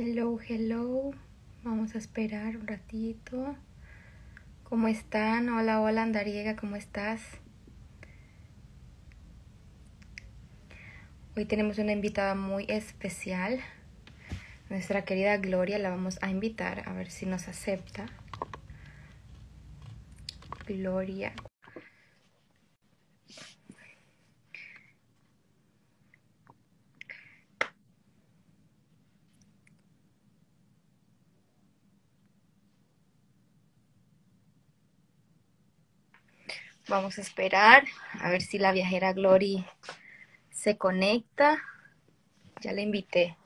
Hello, hello. Vamos a esperar un ratito. ¿Cómo están? Hola, hola, Andariega, ¿cómo estás? Hoy tenemos una invitada muy especial. Nuestra querida Gloria la vamos a invitar a ver si nos acepta. Gloria. Vamos a esperar a ver si la viajera Glory se conecta. Ya la invité.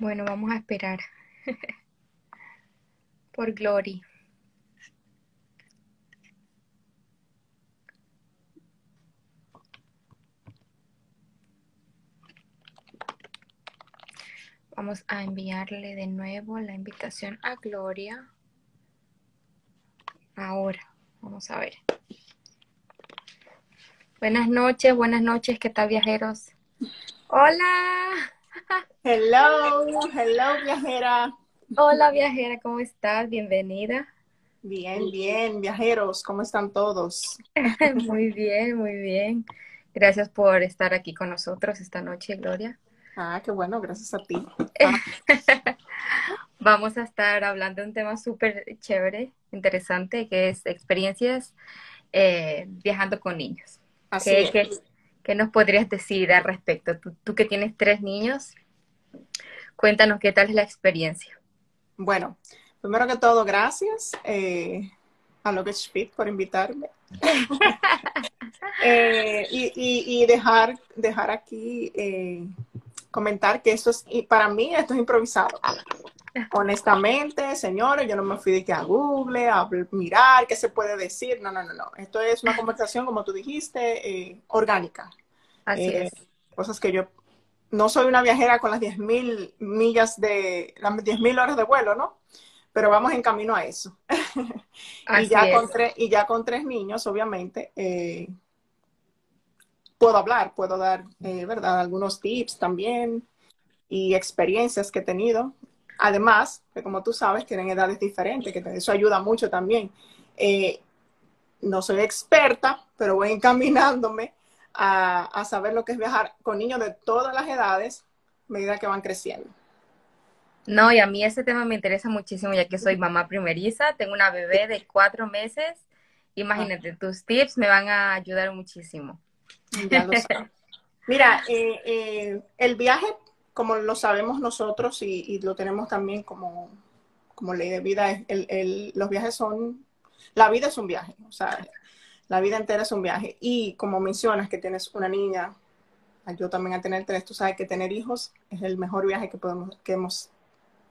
Bueno, vamos a esperar por Glory. Vamos a enviarle de nuevo la invitación a Gloria. Ahora, vamos a ver. Buenas noches, buenas noches, ¿qué tal viajeros? Hola. Hello, hello viajera. Hola viajera, ¿cómo estás? Bienvenida. Bien, bien, viajeros, ¿cómo están todos? muy bien, muy bien. Gracias por estar aquí con nosotros esta noche, Gloria. Ah, qué bueno, gracias a ti. Vamos a estar hablando de un tema súper chévere, interesante, que es experiencias eh, viajando con niños. Así es. ¿Qué nos podrías decir al respecto? Tú, que tienes tres niños, cuéntanos qué tal es la experiencia. Bueno, primero que todo, gracias eh, a Luggage Fit por invitarme. Eh, y, dejar, dejar aquí eh, comentar que esto es, y para mí esto es improvisado. Honestamente, señores, yo no me fui de que a Google, a mirar qué se puede decir. No, no, no, no. Esto es una conversación, como tú dijiste, eh, orgánica. Así eh, es. Cosas que yo no soy una viajera con las 10.000 millas de, las 10.000 horas de vuelo, ¿no? Pero vamos en camino a eso. y, ya con tres, y ya con tres niños, obviamente, eh, puedo hablar, puedo dar, ¿verdad? Algunos tips también y experiencias que he tenido Además, que como tú sabes, tienen edades diferentes, que eso ayuda mucho también. Eh, no soy experta, pero voy encaminándome a, saber lo que es viajar con niños de todas las edades a medida que van creciendo. No, y a mí ese tema me interesa muchísimo, ya que soy mamá primeriza, tengo una bebé de cuatro meses. Imagínate, tus tips me van a ayudar muchísimo. Ya lo Mira, eh, eh, el viaje como lo sabemos nosotros y, lo tenemos también como, como ley de vida, el, los viajes son, la vida es un viaje, o sea, la vida entera es un viaje. Y como mencionas que tienes una niña, yo también a tener tres, tú sabes que tener hijos es el mejor viaje que, podemos, que hemos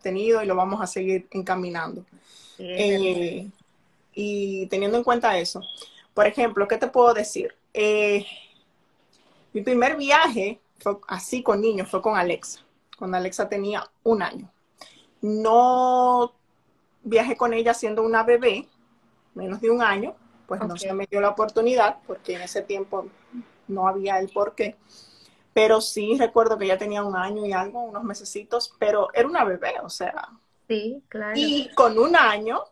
tenido y lo vamos a seguir encaminando. Eh, y teniendo en cuenta eso, por ejemplo, ¿qué te puedo decir? Eh, mi primer viaje fue así con niños, fue con Alexa, cuando Alexa tenía un año. No viajé con ella siendo una bebé, menos de un año, pues no se me dio la oportunidad, porque en ese tiempo no había el por qué. Pero sí recuerdo que ella tenía un año y algo, unos mesecitos, pero era una bebé, o sea. Sí, claro. Y con un año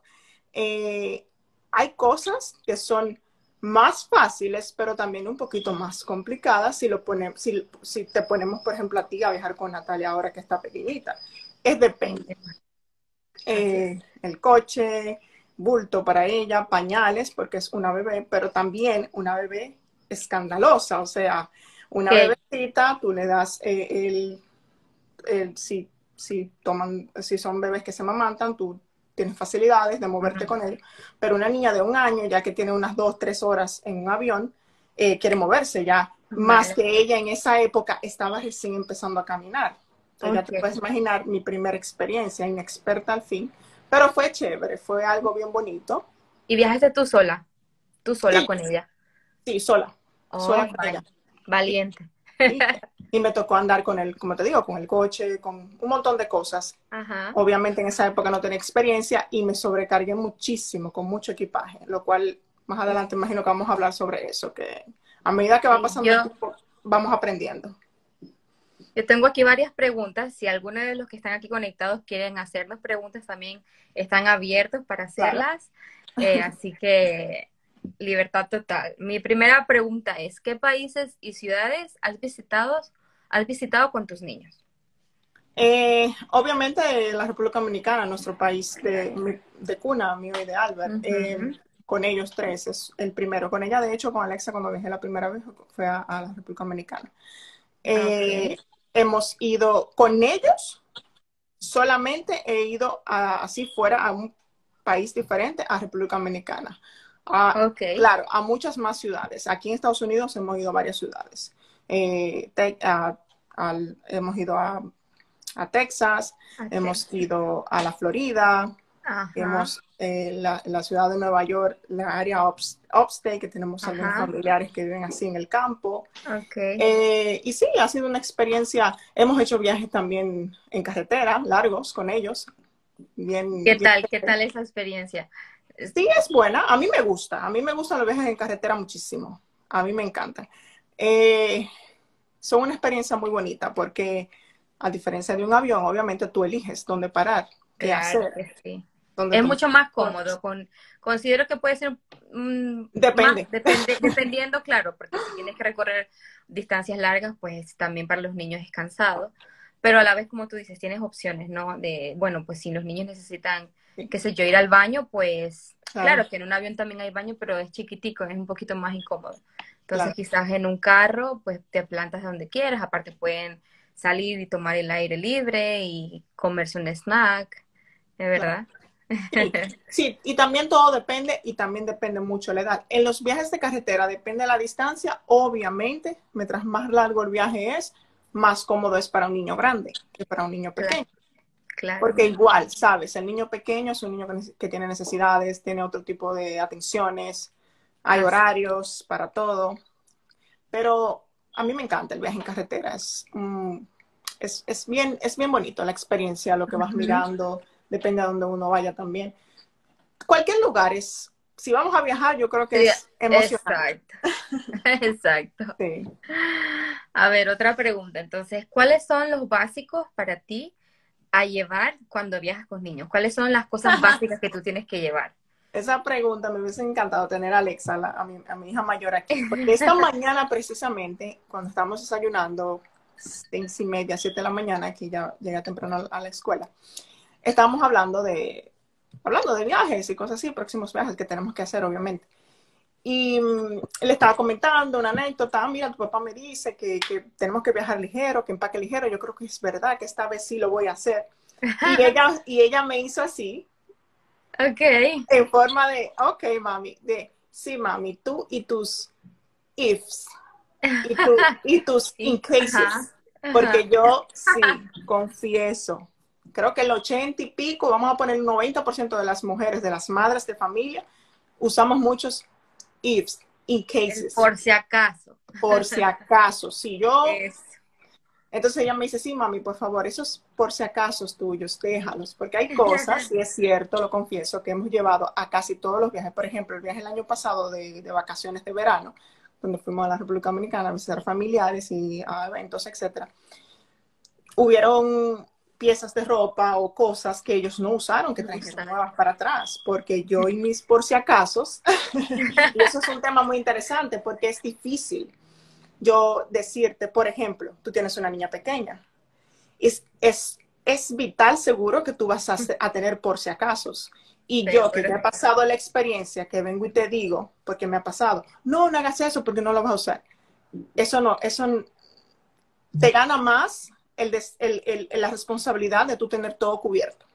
eh, hay cosas que son más fáciles, pero también un poquito más complicadas si, lo ponemos, si, si te ponemos, por ejemplo, a ti a viajar con Natalia ahora que está pequeñita. Es depende. Eh, el coche, bulto para ella, pañales, porque es una bebé, pero también una bebé escandalosa, o sea, una bebecita, tú le das eh, el, el, si, si toman, si son bebés que se mamantan, tú tienes facilidades de moverte con él, pero una niña de un año, ya que tiene unas dos, tres horas en un avión, eh, quiere moverse ya, más que ella en esa época estaba recién empezando a caminar. Entonces ya te puedes imaginar mi primera experiencia, inexperta al fin, pero fue chévere, fue algo bien bonito. ¿Y viajaste tú sola? ¿Tú sola con ella? Sí, sola. Oh, sola con ella. Valiente. Y, me tocó andar con el, como te digo, con el coche, con un montón de cosas. Obviamente en esa época no tenía experiencia y me sobrecargué muchísimo, con mucho equipaje, lo cual más adelante imagino que vamos a hablar sobre eso, que a medida que va pasando el tiempo, vamos aprendiendo. Yo tengo aquí varias preguntas. Si alguno de los que están aquí conectados quieren hacernos preguntas, también están abiertos para hacerlas. Eh, así que libertad total. Mi primera pregunta es, ¿qué países y ciudades has visitado, has visitado con tus niños? Eh, obviamente la República Dominicana, nuestro país de, cuna, mío y de Albert. Eh, con ellos tres, es el primero. Con ella, de hecho, con Alexa, cuando viajé la primera vez, fue a, la República Dominicana. Eh, hemos ido con ellos, solamente he ido así fuera a un país diferente, a República Dominicana. Claro, a muchas más ciudades. Aquí en Estados Unidos hemos ido a varias ciudades. Eh, hemos ido a, Texas, hemos ido a la Florida, hemos eh, la, la, ciudad de Nueva York, la área upstate, que tenemos algunos familiares que viven así en el campo. Eh, y sí, ha sido una experiencia. Hemos hecho viajes también en carretera, largos con ellos. Bien, ¿Qué tal? ¿Qué tal esa experiencia? Sí, es buena. A mí me gusta. A mí me gustan los viajes en carretera muchísimo. A mí me encanta. Eh, son una experiencia muy bonita porque, a diferencia de un avión, obviamente tú eliges dónde parar, qué hacer. Es mucho más cómodo. Con, considero que puede ser. depende. dependiendo, claro, porque si tienes que recorrer distancias largas, pues también para los niños es cansado. Pero a la vez, como tú dices, tienes opciones, ¿no? De, bueno, pues si los niños necesitan qué sé yo, ir al baño, pues claro. que en un avión también hay baño, pero es chiquitico, es un poquito más incómodo. Entonces quizás en un carro, pues te plantas donde quieras, aparte pueden salir y tomar el aire libre y comerse un snack, ¿de verdad? Sí. y también todo depende y también depende mucho la edad. En los viajes de carretera depende de la distancia, obviamente, mientras más largo el viaje es, más cómodo es para un niño grande que para un niño pequeño. Porque igual, sabes, el niño pequeño es un niño que, tiene necesidades, tiene otro tipo de atenciones, hay horarios para todo. Pero a mí me encanta el viaje en carretera, es, es, bien, es bien bonito la experiencia, lo que vas mirando, depende de dónde uno vaya también. Cualquier lugar es, si vamos a viajar, yo creo que es emocionante. Exacto. Exacto. A ver, otra pregunta. Entonces, ¿cuáles son los básicos para ti a llevar cuando viajas con niños? ¿Cuáles son las cosas básicas que tú tienes que llevar? Esa pregunta me hubiese encantado tener a Alexa, a, mi, a, mi, hija mayor aquí, porque esta mañana precisamente, cuando estábamos desayunando, seis y media, siete de la mañana, que ya llega temprano a la escuela, estábamos hablando de, hablando de viajes y cosas así, próximos viajes que tenemos que hacer, obviamente. Y mm, le estaba comentando una anécdota, ah, mira, tu papá me dice que, tenemos que viajar ligero, que empaque ligero, yo creo que es verdad que esta vez sí lo voy a hacer. Y ella, y ella me hizo así. Ok. En forma de, ok, mami, de, sí, mami, tú y tus ifs. Y, tus in cases. Porque yo sí, confieso, creo que el 80 y pico, vamos a poner el 90% de las mujeres, de las madres de familia, usamos muchos ifs, in cases. Por si acaso. Por si acaso. Si yo. Entonces ella me dice, sí, mami, por favor, esos por si acaso tuyos, déjalos, porque hay cosas, y es cierto, lo confieso, que hemos llevado a casi todos los viajes. Por ejemplo, el viaje el año pasado de, de vacaciones de verano, donde fuimos a la República Dominicana a visitar familiares y a eventos, etcétera. Hubieron piezas de ropa o cosas que ellos no usaron, que trajeron nuevas para atrás, porque yo y mis por si acaso, y eso es un tema muy interesante porque es difícil yo decirte, por ejemplo, tú tienes una niña pequeña, es, es, es vital seguro que tú vas a, a tener por si acaso. Y yo, que ya he pasado la experiencia, que vengo y te digo, porque me ha pasado, no, no hagas eso porque no lo vas a usar. Eso no, eso te gana más el, la responsabilidad de tú tener todo cubierto.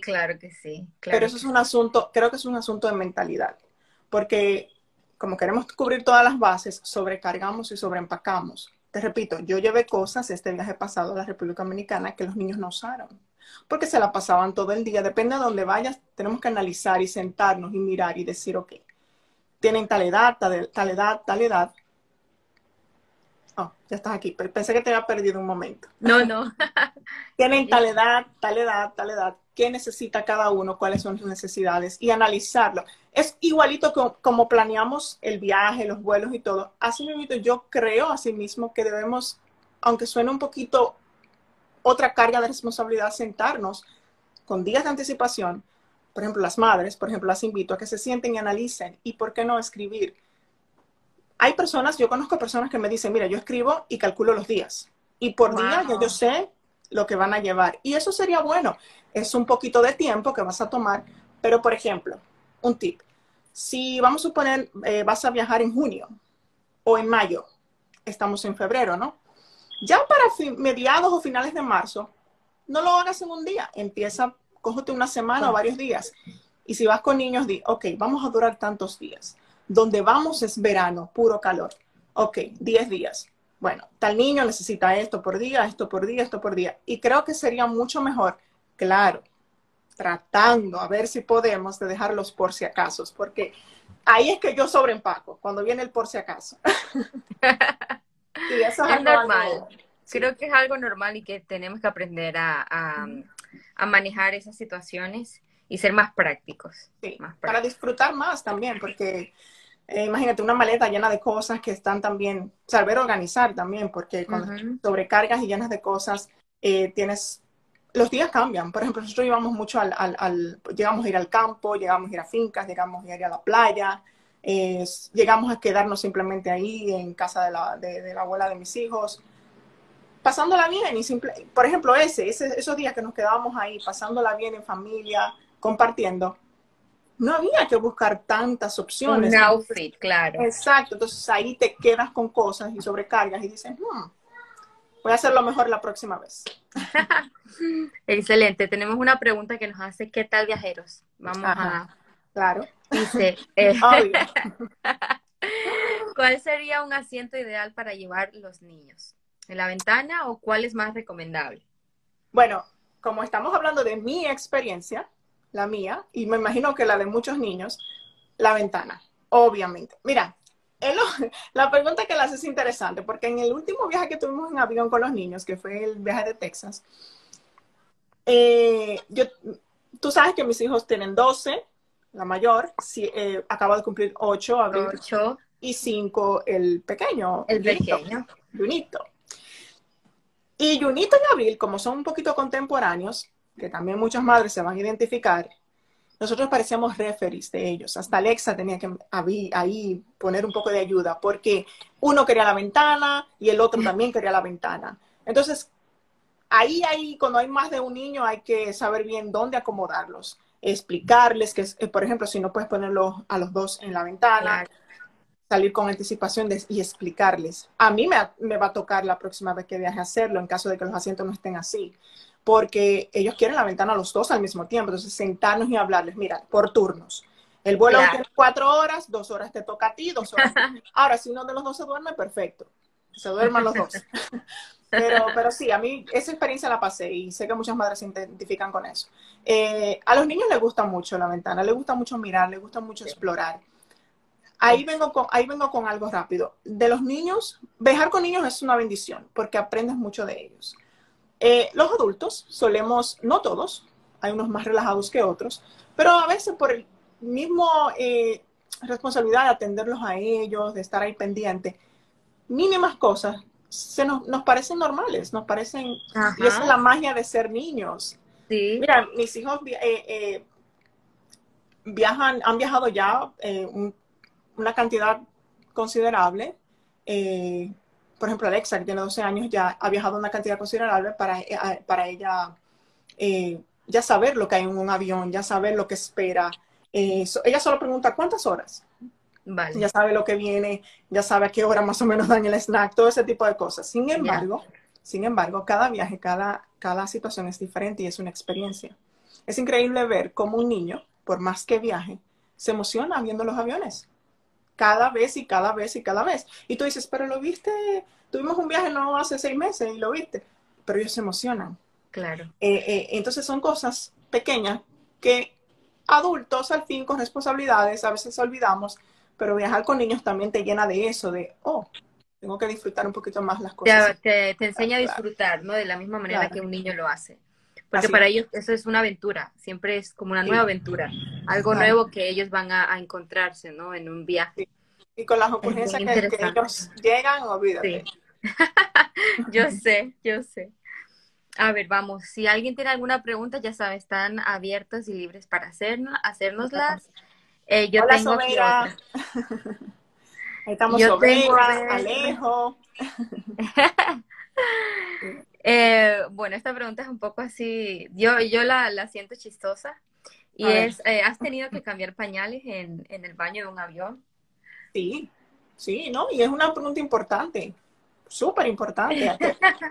claro que sí. Pero eso es un asunto, creo que es un asunto de mentalidad, porque como queremos cubrir todas las bases, sobrecargamos y sobreempacamos te repito, yo llevé cosas este viaje pasado a la República Dominicana que los niños no usaron, porque se la pasaban todo el día. Depende de dónde vayas, tenemos que analizar y sentarnos y mirar y decir, ok, tienen tal edad, tal, tal edad, tal edad. Oh, ya estás aquí. Pensé que te había perdido un momento. No, no. tienen tal edad, tal edad, tal edad. ¿Qué necesita cada uno? ¿Cuáles son sus necesidades? Y analizarlo. Es igualito como, planeamos el viaje, los vuelos y todo. Así mismo yo creo así mismo que debemos, aunque suene un poquito otra carga de responsabilidad, sentarnos con días de anticipación. Por ejemplo, las madres, por ejemplo, las invito a que se sienten y analicen. ¿Y por qué no escribir? Hay personas, yo conozco personas que me dicen, mira, yo escribo y calculo los días. Y por día ya yo sé lo que van a llevar. Y eso sería bueno. Es un poquito de tiempo que vas a tomar, pero por ejemplo, un tip. Si vamos a suponer, eh, vas a viajar en junio o en mayo, estamos en febrero, ¿no? Ya para mediados o finales de marzo, no lo hagas en un día, empieza, cógete una semana o varios días. Y si vas con niños, di, ok, vamos a durar tantos días. Donde vamos es verano, puro calor. Ok, 10 días. Bueno, tal niño necesita esto por día, esto por día, esto por día. Y creo que sería mucho mejor, claro, tratando a ver si podemos de dejarlos por si acaso, porque ahí es que yo sobreempaco, cuando viene el por si acaso. y eso es, normal. Creo que es algo normal y que tenemos que aprender a, manejar esas situaciones y ser más prácticos. Sí, para disfrutar más también, porque eh, imagínate una maleta llena de cosas que están también, saber organizar también, porque cuando sobrecargas y llenas de cosas, eh, tienes los días cambian. Por ejemplo, nosotros íbamos mucho al, al, llegamos a ir al campo, llegamos a ir a fincas, llegamos a ir a la playa, llegamos a quedarnos simplemente ahí en casa de la, de, la abuela de mis hijos, pasándola bien y simple, por ejemplo, ese, esos días que nos quedábamos ahí, pasándola bien en familia, compartiendo, no había que buscar tantas opciones. Un outfit, claro. Exacto, entonces ahí te quedas con cosas y sobrecargas y dices, hmm, voy a hacerlo mejor la próxima vez. Excelente. Tenemos una pregunta que nos hace, ¿qué tal viajeros? Vamos a... Claro. Dice, eh, ¿cuál sería un asiento ideal para llevar los niños? ¿En la ventana o cuál es más recomendable? Bueno, como estamos hablando de mi experiencia, la mía, y me imagino que la de muchos niños, la ventana, obviamente. Mira, la pregunta que le haces es interesante, porque en el último viaje que tuvimos en avión con los niños, que fue el viaje de Texas, eh, yo, tú sabes que mis hijos tienen 12, la mayor, si, eh, acaba de cumplir 8, 8 y 5 el pequeño. El pequeño. Junito. Y Junito y Abril, como son un poquito contemporáneos, que también muchas madres se van a identificar, nosotros parecíamos referees de ellos. Hasta Alexa tenía que ahí poner un poco de ayuda porque uno quería la ventana y el otro también quería la ventana. Entonces, ahí, ahí, cuando hay más de un niño, hay que saber bien dónde acomodarlos, explicarles que, eh, por ejemplo, si no puedes ponerlos a los dos en la ventana, salir con anticipación y explicarles. A mí me, me va a tocar la próxima vez que viaje a hacerlo en caso de que los asientos no estén así porque ellos quieren la ventana los dos al mismo tiempo. Entonces, sentarnos y hablarles, mira, por turnos. El vuelo tiene cuatro horas, dos horas te toca a ti, dos horas. Ahora, si uno de los dos se duerme, perfecto. Se duerman los dos. pero, pero sí, a mí esa experiencia la pasé y sé que muchas madres se identifican con eso. Eh, a los niños les gusta mucho la ventana, les gusta mucho mirar, les gusta mucho explorar. Ahí vengo, con, ahí vengo con algo rápido. De los niños, viajar con niños es una bendición porque aprendes mucho de ellos. Eh, los adultos solemos, no todos, hay unos más relajados que otros, pero a veces por el mismo eh, responsabilidad de atenderlos a ellos, de estar ahí pendiente, mínimas cosas se nos, parecen normales, nos parecen, y esa es la magia de ser niños. Mira, mis hijos eh, viajan, han viajado ya una cantidad considerable por ejemplo, Alexa, que tiene 12 años, ya ha viajado una cantidad considerable para, eh, para ella eh, ya saber lo que hay en un avión, ya saber lo que espera. Eh, ella solo pregunta, ¿cuántas horas? Ya sabe lo que viene, ya sabe a qué hora más o menos dan el snack, todo ese tipo de cosas. Sin embargo, sin embargo, cada viaje, cada, cada situación es diferente y es una experiencia. Es increíble ver cómo un niño, por más que viaje, se emociona viendo los aviones cada vez y cada vez y cada vez. Y tú dices, pero lo viste, tuvimos un viaje no hace seis meses y lo viste, pero ellos se emocionan. Claro. Eh, eh, entonces son cosas pequeñas que adultos al fin con responsabilidades a veces olvidamos, pero viajar con niños también te llena de eso, de, oh, tengo que disfrutar un poquito más las cosas. Te, te, enseña a disfrutar, ¿no? De la misma manera que un niño lo hace. Porque para ellos eso es una aventura, siempre es como una nueva aventura, algo nuevo que ellos van a, encontrarse, ¿no? En un viaje. Y con las ocurrencias que, ellos llegan, olvídate. yo sé, yo sé. A ver, vamos, si alguien tiene alguna pregunta, ya sabe, están abiertos y libres para hacernos, hacérnoslas. Eh, yo tengo aquí Ahí estamos yo Alejo. Eh, bueno, esta pregunta es un poco así, yo, yo la, la siento chistosa. Y es, eh, ¿has tenido que cambiar pañales en, en, el baño de un avión? Sí, sí, ¿no? Y es una pregunta importante, súper importante.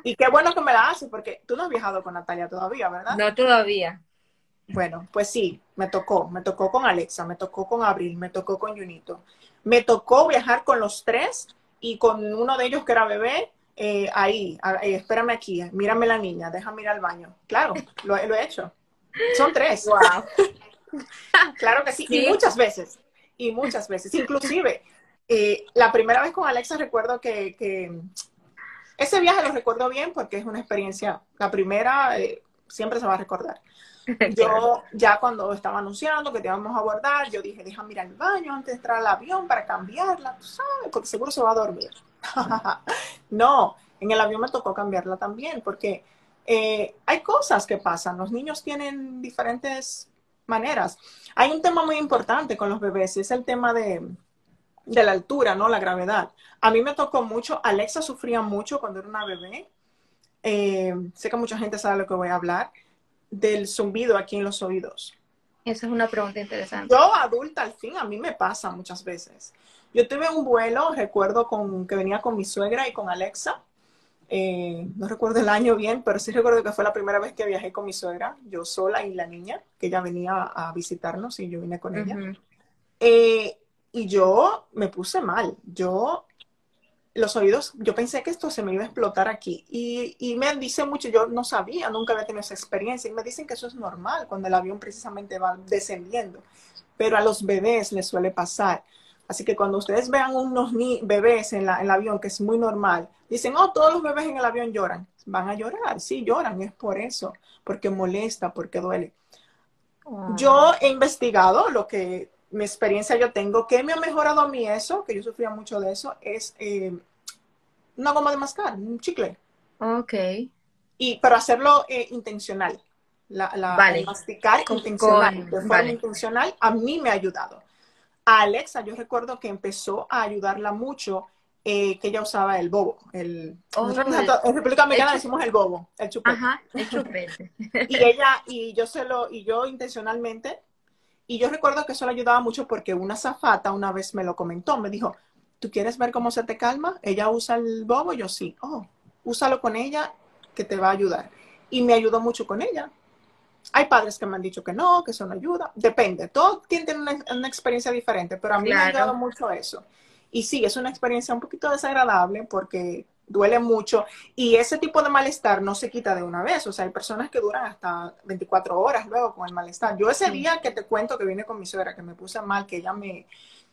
y qué bueno que me la haces, porque tú no has viajado con Natalia todavía, ¿verdad? No, todavía. Bueno, pues sí, me tocó, me tocó con Alexa, me tocó con Abril, me tocó con Junito. Me tocó viajar con los tres y con uno de ellos que era bebé, eh, ahí, espérame aquí, mírame la niña, déjame mirar al baño. Claro, lo, he hecho. Son tres. Wow. claro que sí. y muchas veces, y muchas veces. Inclusive, eh, la primera vez con Alexa recuerdo que, ese viaje lo recuerdo bien porque es una experiencia, la primera eh, siempre se va a recordar. Yo ya cuando estaba anunciando que te íbamos a abordar, yo dije, déjame mirar el baño antes de entrar al avión para cambiarla, tú sabes, porque seguro se va a dormir. no, en el avión me tocó cambiarla también, porque eh, hay cosas que pasan. Los niños tienen diferentes maneras. Hay un tema muy importante con los bebés, y es el tema de, la altura, ¿no? La gravedad. A mí me tocó mucho, Alexa sufría mucho cuando era una bebé. Eh, sé que mucha gente sabe lo que voy a hablar, del zumbido aquí en los oídos. Esa es una pregunta interesante. Yo, adulta, al fin, a mí me pasa muchas veces. Yo tuve un vuelo, recuerdo con, que venía con mi suegra y con Alexa. Eh, no recuerdo el año bien, pero sí recuerdo que fue la primera vez que viajé con mi suegra, yo sola y la niña, que ella venía a visitarnos y yo vine con ella. Eh, y yo me puse mal. Yo, los oídos, yo pensé que esto se me iba a explotar aquí. Y, y me dicen mucho, yo no sabía, nunca había tenido esa experiencia. Y me dicen que eso es normal cuando el avión precisamente va descendiendo. Pero a los bebés les suele pasar. Así que cuando ustedes vean unos bebés en, la, el avión, que es muy normal, dicen, oh, todos los bebés en el avión lloran. Van a llorar, sí, lloran, es por eso, porque molesta, porque duele. Ah. Yo he investigado lo que mi experiencia yo tengo, que me ha mejorado a mí eso, que yo sufría mucho de eso, es eh, una goma de mascar, un chicle. Ok. Y, pero hacerlo eh, intencional. La, la masticar intencional, de forma intencional, a mí me ha ayudado. A Alexa, yo recuerdo que empezó a ayudarla mucho, eh, que ella usaba el bobo. El, oh, en República Dominicana decimos el bobo, el chupete. Ajá, el chupete. y ella, y yo se lo, y yo intencionalmente, y yo recuerdo que eso le ayudaba mucho porque una zafata una vez me lo comentó, me dijo, ¿tú quieres ver cómo se te calma? Ella usa el bobo, yo sí. Oh, úsalo con ella, que te va a ayudar. Y me ayudó mucho con ella. Hay padres que me han dicho que no, que eso no ayuda. Depende. Todo tiene una, experiencia diferente, pero a mí me ha ayudado mucho eso. Y sí, es una experiencia un poquito desagradable porque duele mucho y ese tipo de malestar no se quita de una vez. O sea, hay personas que duran hasta 24 horas luego con el malestar. Yo ese día que te cuento que vine con mi suegra, que me puse mal, que ella me,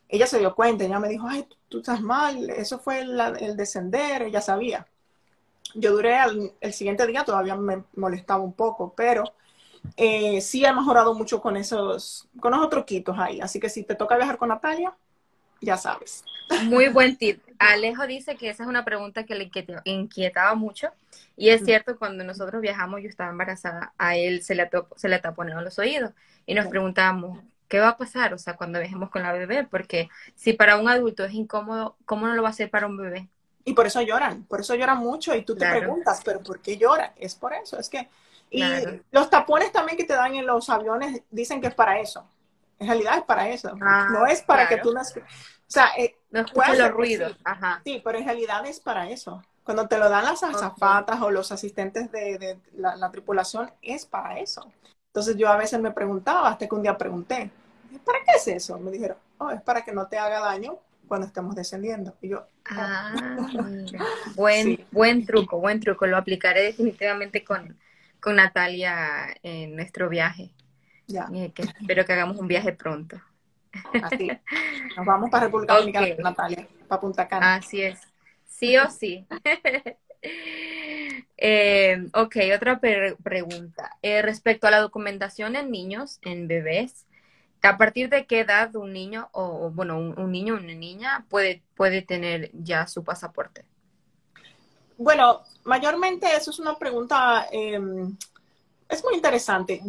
ella se dio cuenta, ella me dijo, ay, tú estás mal, eso fue el, descender, ella sabía. Yo duré el siguiente día, todavía me molestaba un poco, pero eh, sí ha mejorado mucho con esos, con los truquitos ahí. Así que si te toca viajar con Natalia, ya sabes. Muy buen tip. Alejo dice que esa es una pregunta que le inquietaba mucho. Y es cierto, cuando nosotros viajamos, yo estaba embarazada, a él se le, se le taponearon los oídos. Y nos preguntábamos, ¿qué va a pasar? O sea, cuando viajemos con la bebé, porque si para un adulto es incómodo, ¿cómo no lo va a ser para un bebé? Y por eso lloran, por eso lloran mucho. Y tú te preguntas, ¿pero por qué lloran? Es por eso, es que y los tapones también que te dan en los aviones dicen que es para eso. En realidad es para eso. Ah, no es para que tú sea, eh, no los ruidos. Sí, pero en realidad es para eso. Cuando te lo dan las azafatas o los asistentes de, la, tripulación, es para eso. Entonces yo a veces me preguntaba, hasta que un día pregunté, ¿para qué es eso? Me dijeron, oh, es para que no te haga daño cuando estemos descendiendo. Y yo, oh". ah, Buen, buen truco, buen truco. Lo aplicaré definitivamente con, con Natalia en nuestro viaje. Ya. Que espero que hagamos un viaje pronto. Así. Nos vamos para República Dominicana, Natalia, para Punta Cana. Así es. Sí o sí. eh, ok, otra pregunta. Eh, respecto a la documentación en niños, en bebés, ¿a partir de qué edad un niño o, bueno, un, niño o una niña puede, puede tener ya su pasaporte? Bueno, mayormente eso es una pregunta, em, es muy interesante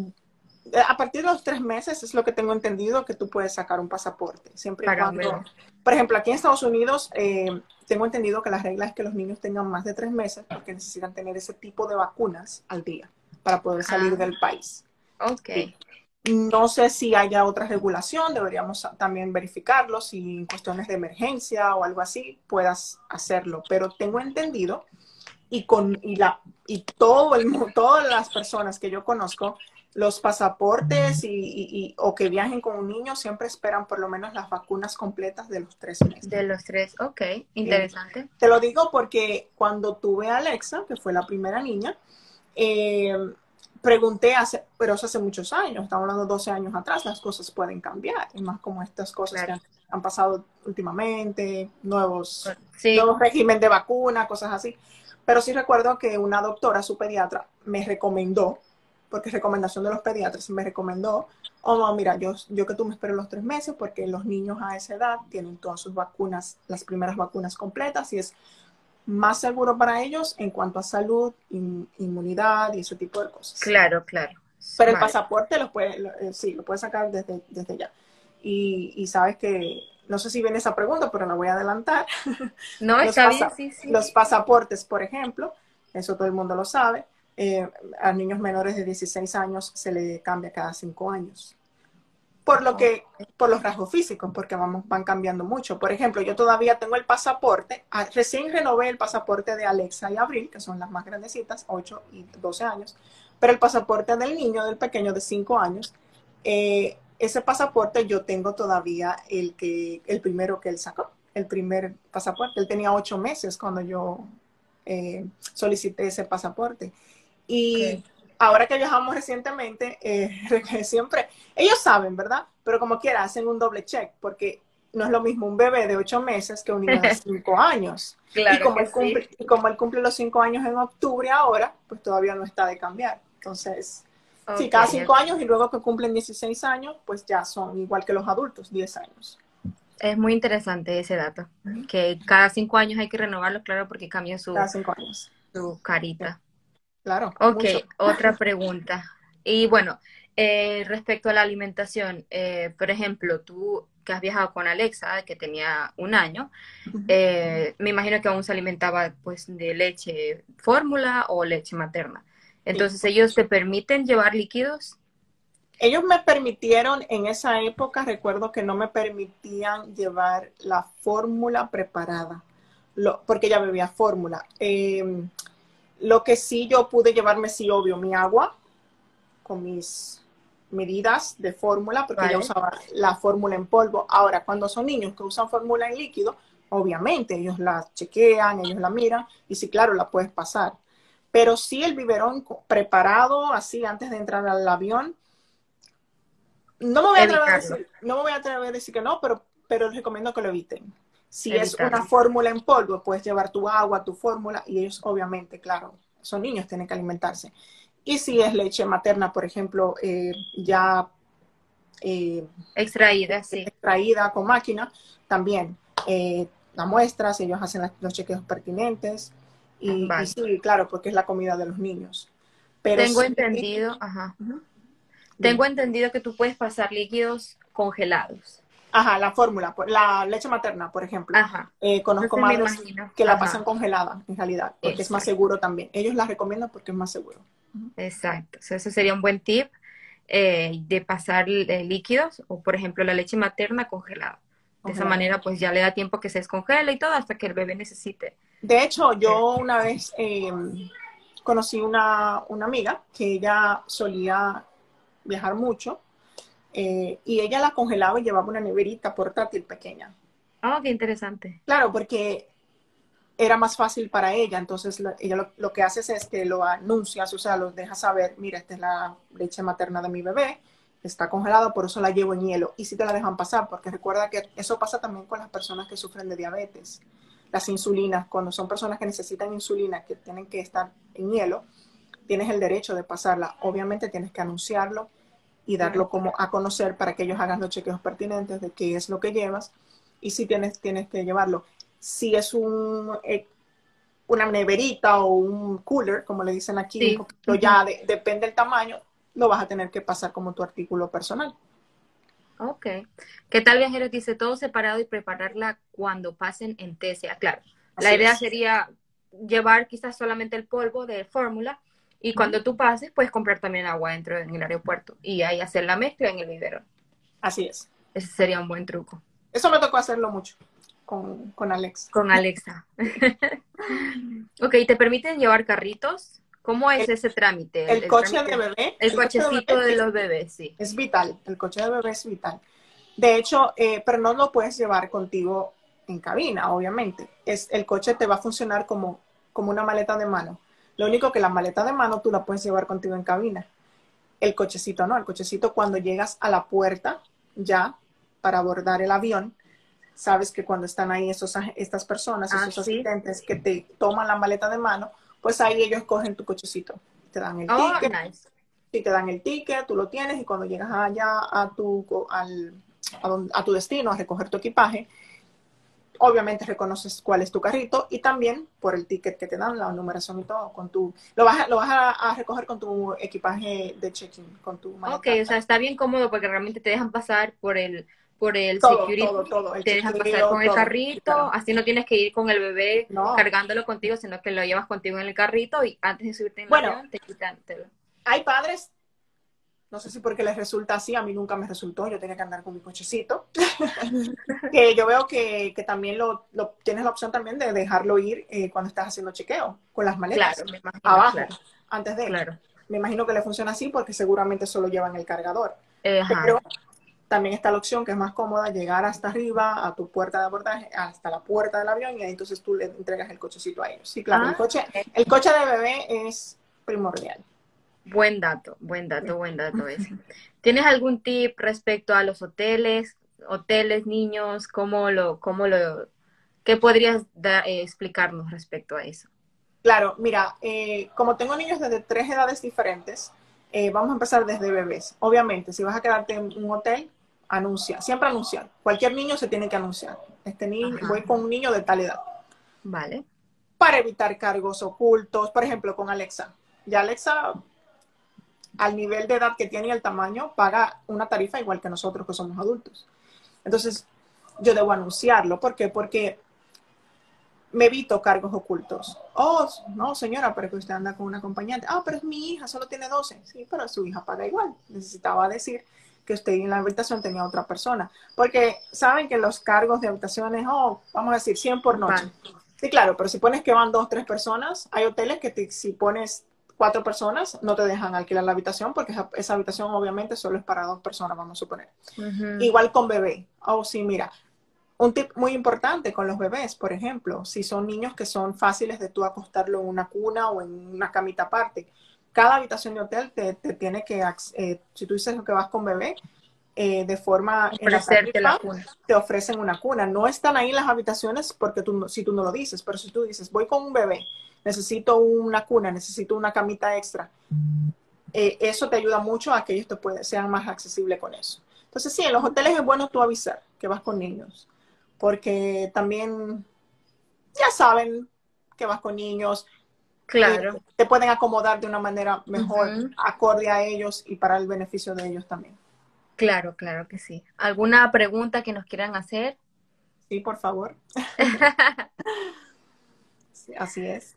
a partir de los tres meses es lo que tengo entendido que tú puedes sacar un pasaporte. Siempre y cuando, por ejemplo, aquí en Estados Unidos eh, tengo entendido que la regla es que los niños tengan más de tres meses porque necesitan tener ese tipo de vacunas al día para poder salir ah. del país. Ok. No sé si haya otra regulación, deberíamos también verificarlo, si en cuestiones de emergencia o algo así puedas hacerlo, pero tengo entendido y con y la y todo el todas las personas que yo conozco los pasaportes y, o que viajen con un niño siempre esperan por lo menos las vacunas completas de los tres meses. De los tres, ok, interesante. te lo digo porque cuando tuve a Alexa, que fue la primera niña, eh, pregunté hace, pero eso hace muchos años, estamos hablando de 12 años atrás, las cosas pueden cambiar, y más como estas cosas que han, pasado últimamente, nuevos, nuevos régimen de vacuna, cosas así. Pero sí recuerdo que una doctora, su pediatra, me recomendó porque recomendación de los pediatras me recomendó, oh, no, mira, yo, yo que tú me esperes los tres meses porque los niños a esa edad tienen todas sus vacunas, las primeras vacunas completas y es más seguro para ellos en cuanto a salud, inmunidad y ese tipo de cosas. Claro, claro. Pero el pasaporte lo puede, eh, sí, lo puedes sacar desde, desde ya. Y, y, sabes que, no sé si viene esa pregunta, pero la voy a adelantar. No, está bien, sí, sí. Los pasaportes, por ejemplo, eso todo el mundo lo sabe eh, a niños menores de 16 años se le cambia cada 5 años. Por lo que, por los rasgos físicos, porque vamos, van cambiando mucho. Por ejemplo, yo todavía tengo el pasaporte, ah, recién renové el pasaporte de Alexa y Abril, que son las más grandecitas, 8 y 12 años, pero el pasaporte del niño, del pequeño de 5 años, eh, ese pasaporte yo tengo todavía el, que, el primero que él sacó, el primer pasaporte. Él tenía 8 meses cuando yo eh, solicité ese pasaporte. Y ahora que viajamos recientemente, eh, siempre, ellos saben, ¿verdad? Pero como quiera, hacen un doble check, porque no es lo mismo un bebé de ocho meses que un niño de cinco años. y, como él cumple, y como él cumple los cinco años en octubre ahora, pues todavía no está de cambiar. Entonces, sí, cada cinco años y luego que cumplen 16 años, pues ya son igual que los adultos, 10 años. Es muy interesante ese dato, que cada cinco años hay que renovarlo, claro, porque cambia su, años. su carita. Claro. Ok, otra pregunta. Y bueno, eh, respecto a la alimentación, eh, por ejemplo, tú que has viajado con Alexa, que tenía un año, eh, me imagino que aún se alimentaba pues de leche fórmula o leche materna. Entonces, ¿ellos te permiten llevar líquidos? Ellos me permitieron, en esa época recuerdo que no me permitían llevar la fórmula preparada, lo, porque ella bebía fórmula. Lo que sí yo pude llevarme, sí, obvio, mi agua con mis medidas de fórmula, porque yo usaba la fórmula en polvo. Ahora, cuando son niños que usan fórmula en líquido, obviamente ellos la chequean, ellos la miran y sí, claro, la puedes pasar. Pero sí el biberón preparado así antes de entrar al avión, no me voy a atrever, a decir, no me voy a atrever a decir que no, pero, pero les recomiendo que lo eviten. Si es una fórmula en polvo, puedes llevar tu agua, tu fórmula, y ellos obviamente, claro, son niños, tienen que alimentarse. Y si es leche materna, por ejemplo, eh, ya eh, extraída, sí. extraída con máquina, también eh, la muestras, ellos hacen los chequeos pertinentes. Y, sí, claro, porque es la comida de los niños. Pero Tengo entendido, ajá. Tengo entendido que tú puedes pasar líquidos congelados. Ajá, la fórmula, la leche materna, por ejemplo. Ajá. Eh, conozco madres que la pasan congelada, en realidad, porque es más seguro también. Ellos la recomiendan porque es más seguro. Exacto. O ese sería un buen tip eh, de pasar eh, líquidos o, por ejemplo, la leche materna congelada. De esa manera, pues ya le da tiempo que se descongele y todo hasta que el bebé necesite. De hecho, yo una vez conocí una, una amiga que ella solía viajar mucho eh, y ella la congelaba y llevaba una neverita portátil pequeña. Oh, qué interesante. Claro, porque era más fácil para ella. Entonces, ella lo, que hace es que lo anuncia, o sea, lo deja saber, mira, esta es la leche materna de mi bebé, está congelada, por eso la llevo en hielo. Y si te la dejan pasar, porque recuerda que eso pasa también con las personas que sufren de diabetes. Las insulinas, cuando son personas que necesitan insulina, que tienen que estar en hielo, tienes el derecho de pasarla. Obviamente tienes que anunciarlo y darlo como a conocer para que ellos hagan los chequeos pertinentes de qué es lo que llevas y si tienes, tienes que llevarlo si es un, eh, una neverita o un cooler, como le dicen aquí, ya depende del tamaño, lo vas a tener que pasar como tu artículo personal. Ok. ¿Qué tal viajero dice todo separado y prepararla cuando pasen en TCA? Claro, la idea sería llevar quizás solamente el polvo de fórmula y cuando tú pases puedes comprar también agua dentro del aeropuerto y ahí hacer la mezcla en el vivero. Así es. Ese sería un buen truco. Eso me tocó hacerlo mucho con, con Alexa. Con Alexa. ok, ¿te permiten llevar carritos? ¿Cómo es ese trámite? El, coche de bebé. El, cochecito de, los bebés, sí. Es vital, el coche de bebé es vital. De hecho, eh, pero no lo puedes llevar contigo en cabina, obviamente. Es, el coche te va a funcionar como, como una maleta de mano. Lo único que la maleta de mano tú la puedes llevar contigo en cabina. El cochecito no, el cochecito cuando llegas a la puerta ya para abordar el avión, sabes que cuando están ahí esos, estas personas, ah, esos asistentes que te toman la maleta de mano, pues ahí ellos cogen tu cochecito, te dan el oh, ticket. Y te dan el ticket, tú lo tienes y cuando llegas allá a tu, al, a, tu destino a recoger tu equipaje, obviamente reconoces cuál es tu carrito y también por el ticket que te dan, la numeración y todo, con tu, lo vas, lo vas a, recoger con tu equipaje de check-in, con tu maleta. Ok, o sea, está bien cómodo porque realmente te dejan pasar por el por el security, te dejan pasar con el carrito, así no tienes que ir con el bebé cargándolo contigo, sino que lo llevas contigo en el carrito y antes de subirte en el avión te quitan. Hay padres, no sé si porque les resulta así, a mí nunca me resultó, yo tenía que andar con mi cochecito, que yo veo que, que también lo, lo, tienes la opción también de dejarlo ir eh, cuando estás haciendo chequeo, con las maletas abajo, antes de claro. Me imagino que le funciona así porque seguramente solo llevan el cargador. Pero también está la opción que es más cómoda, llegar hasta arriba, a tu puerta de abordaje, hasta la puerta del avión, y ahí entonces tú le entregas el cochecito a ellos. Sí, claro, el, ah, coche, el coche de bebé es primordial. Buen dato, buen dato, buen dato ese. ¿Tienes algún tip respecto a los hoteles, hoteles, niños, cómo lo, cómo lo, qué podrías eh, explicarnos respecto a eso? Claro, mira, eh, como tengo niños desde tres edades diferentes, eh, vamos a empezar desde bebés. Obviamente, si vas a quedarte en un hotel, anuncia, siempre anunciar. Cualquier niño se tiene que anunciar. Este niño, voy con un niño de tal edad. Vale. Para evitar cargos ocultos, por ejemplo, con Alexa. Ya Alexa, al nivel de edad que tiene y el tamaño, paga una tarifa igual que nosotros que somos adultos. Entonces, yo debo anunciarlo. ¿Por qué? Porque me evito cargos ocultos. Oh, no, señora, pero que usted anda con una acompañante. Ah, pero es mi hija, solo tiene 12. Sí, pero su hija paga igual. Necesitaba decir que usted en la habitación tenía otra persona. Porque saben que los cargos de habitaciones, oh, vamos a decir 100 por noche. Sí, claro, pero si pones que van dos, tres personas, hay hoteles que si pones cuatro personas, no te dejan alquilar la habitación porque esa, habitación obviamente solo es para dos personas, vamos a suponer. Igual con bebé. Oh, sí, mira. Un tip muy importante con los bebés, por ejemplo, si son niños que son fáciles de tú acostarlo en una cuna o en una camita aparte, cada habitación de hotel te, tiene que, eh, si tú dices que vas con bebé, eh, de forma la cuna. te ofrecen una cuna. No están ahí las habitaciones porque tú, si tú no lo dices, pero si tú dices, voy con un bebé, necesito una cuna, necesito una camita extra, eh, eso te ayuda mucho a que ellos te pueden, sean más accesibles con eso. Entonces, sí, en los hoteles es bueno tú avisar que vas con niños, porque también ya saben que vas con niños, Claro. te pueden acomodar de una manera mejor, acorde a ellos y para el beneficio de ellos también. Claro, claro que sí. ¿Alguna pregunta que nos quieran hacer? Sí, por favor. así es.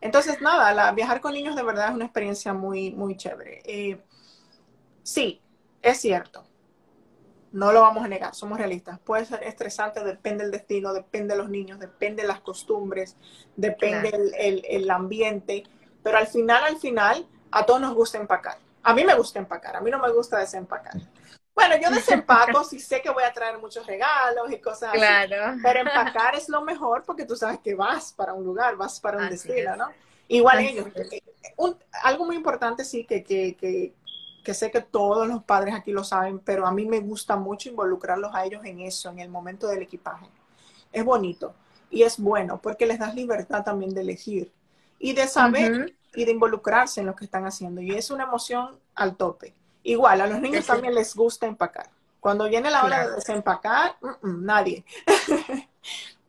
Entonces, nada, la, viajar con niños de verdad es una experiencia muy, muy chévere. Eh, sí, es cierto. No lo vamos a negar, somos realistas. Puede ser estresante, depende del destino, depende de los niños, depende de las costumbres, depende el, ambiente, pero al final, al final, a todos nos gusta empacar. A mí me gusta empacar, a mí no me gusta desempacar. Bueno, yo desempaco si sé que voy a traer muchos regalos y cosas claro. así. Pero empacar es lo mejor porque tú sabes que vas para un lugar, vas para un destino, ¿no? Igual ellos. Eh, algo muy importante sí que, que, que, que sé que todos los padres aquí lo saben, pero a mí me gusta mucho involucrarlos a ellos en eso, en el momento del equipaje. Es bonito y es bueno porque les das libertad también de elegir y de saber y de involucrarse en lo que están haciendo. Y es una emoción al tope. Igual, a los niños también les gusta empacar. Cuando viene la hora de desempacar, nadie.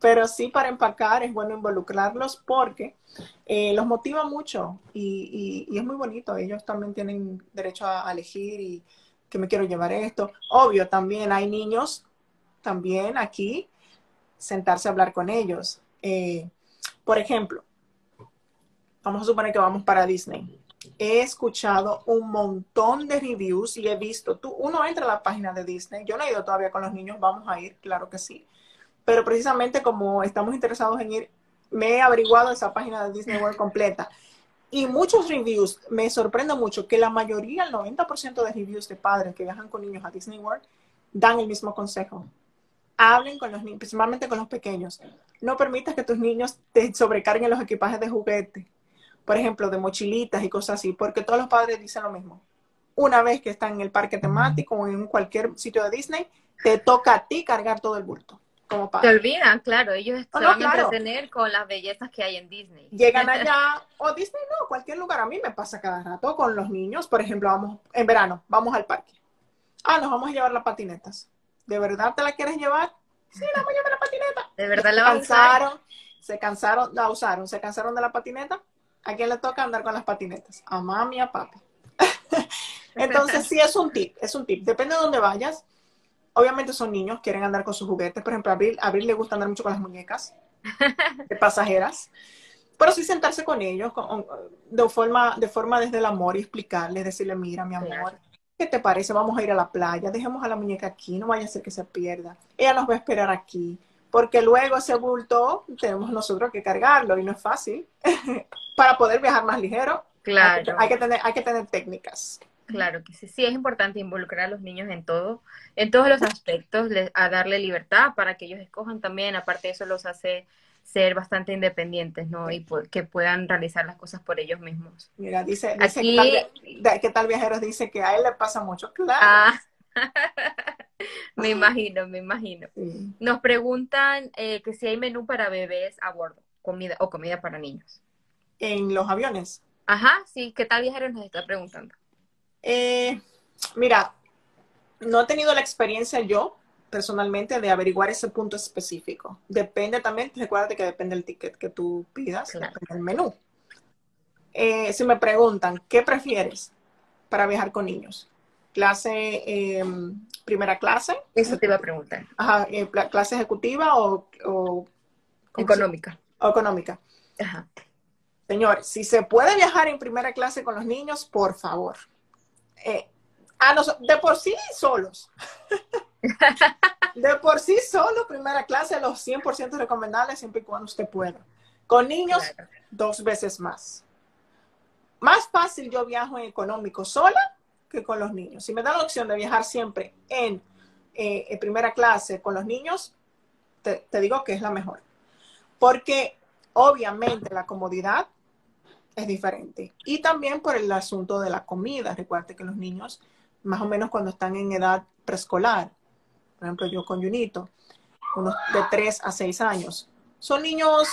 Pero sí para empacar es bueno involucrarlos porque eh, los motiva mucho y, es muy bonito. Ellos también tienen derecho a, elegir y que me quiero llevar esto. Obvio, también hay niños, también aquí, sentarse a hablar con ellos. Eh, por ejemplo, vamos a suponer que vamos para Disney. He escuchado un montón de reviews y he visto, tú, uno entra a la página de Disney, yo no he ido todavía con los niños, vamos a ir, claro que sí, pero precisamente como estamos interesados en ir, me he averiguado esa página de Disney World completa. Y muchos reviews, me sorprende mucho que la mayoría, el 90% de reviews de padres que viajan con niños a Disney World, dan el mismo consejo. Hablen con los niños, principalmente con los pequeños. No permitas que tus niños te sobrecarguen los equipajes de juguete por ejemplo, de mochilitas y cosas así, porque todos los padres dicen lo mismo. Una vez que están en el parque temático o en cualquier sitio de Disney, te toca a ti cargar todo el bulto. Como padre. Te olvidan, claro, ellos se van a entretener con las bellezas que hay en Disney. Llegan allá, o Disney no, cualquier lugar. A mí me pasa cada rato con los niños. Por ejemplo, vamos en verano, vamos al parque. Ah, nos vamos a llevar las patinetas. ¿De verdad te la quieres llevar? Sí, la voy a llevar la patineta. ¿De verdad la a usar? Se cansaron, la usaron, se cansaron de la patineta. ¿A quién le toca andar con las patinetas? A mami, a papi. Entonces, sí es un tip, es un tip. Depende de dónde vayas. Obviamente son niños, quieren andar con sus juguetes. Por ejemplo, a Abril, Abril le gusta andar mucho con las muñecas de pasajeras. Pero sí sentarse con ellos de, forma, de forma desde el amor y explicarles, decirle, mira, mi amor, ¿qué te parece? Vamos a ir a la playa, dejemos a la muñeca aquí, no vaya a ser que se pierda. Ella nos va a esperar aquí porque luego ese bulto tenemos nosotros que cargarlo y no es fácil. Para poder viajar más ligero, claro. hay, que, tener, hay que tener técnicas. Claro que sí, sí es importante involucrar a los niños en todo, en todos los aspectos, a darle libertad para que ellos escojan también, aparte de eso los hace ser bastante independientes, ¿no? Y que puedan realizar las cosas por ellos mismos. Mira, dice, dice ¿qué, tal, viajeros dice que a él le pasa mucho, claro. Ah. me imagino, me imagino. Nos preguntan eh, que si hay menú para bebés a bordo, comida o comida para niños. ¿En los aviones? Ajá, sí. ¿Qué tal viajeros nos está preguntando? Eh, mira, no he tenido la experiencia yo personalmente de averiguar ese punto específico. Depende también, recuerda que depende del ticket que tú pidas, depende del menú. Eh, si me preguntan, ¿qué prefieres para viajar con niños? Clase em, primera clase. Eso te iba a preguntar. Ajá, eh, clase ejecutiva o, económica. O económica. Ajá. Señores, si se puede viajar en primera clase con los niños, por favor. Eh, de por sí solos. de por sí solo, primera clase, los 100% recomendables siempre y cuando usted pueda. Con niños, dos veces más. Más fácil yo viajo en económico sola que con los niños. Si me da la opción de viajar siempre en, eh, primera clase con los niños, te, digo que es la mejor. Porque obviamente la comodidad es diferente. Y también por el asunto de la comida. Recuerde que los niños, más o menos cuando están en edad preescolar, por ejemplo yo con Junito, unos de 3 a 6 años, son niños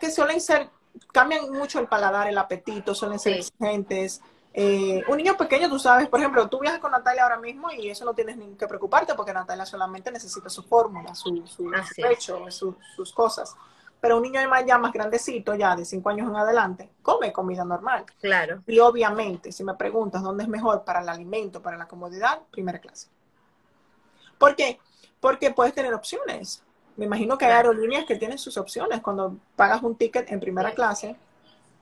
que suelen ser, cambian mucho el paladar, el apetito, suelen ser exigentes, eh, un niño pequeño, tú sabes, por ejemplo, tú viajas con Natalia ahora mismo y eso no tienes ni que preocuparte porque Natalia solamente necesita su fórmula, su, su pecho, sus cosas. Pero un niño ya más grandecito, ya de 5 años en adelante, come comida normal. Claro. Y obviamente, si me preguntas dónde es mejor para el alimento, para la comodidad, primera clase. ¿Por qué? Porque puedes tener opciones. Me imagino que hay aerolíneas que tienen sus opciones. Cuando pagas un ticket en primera clase,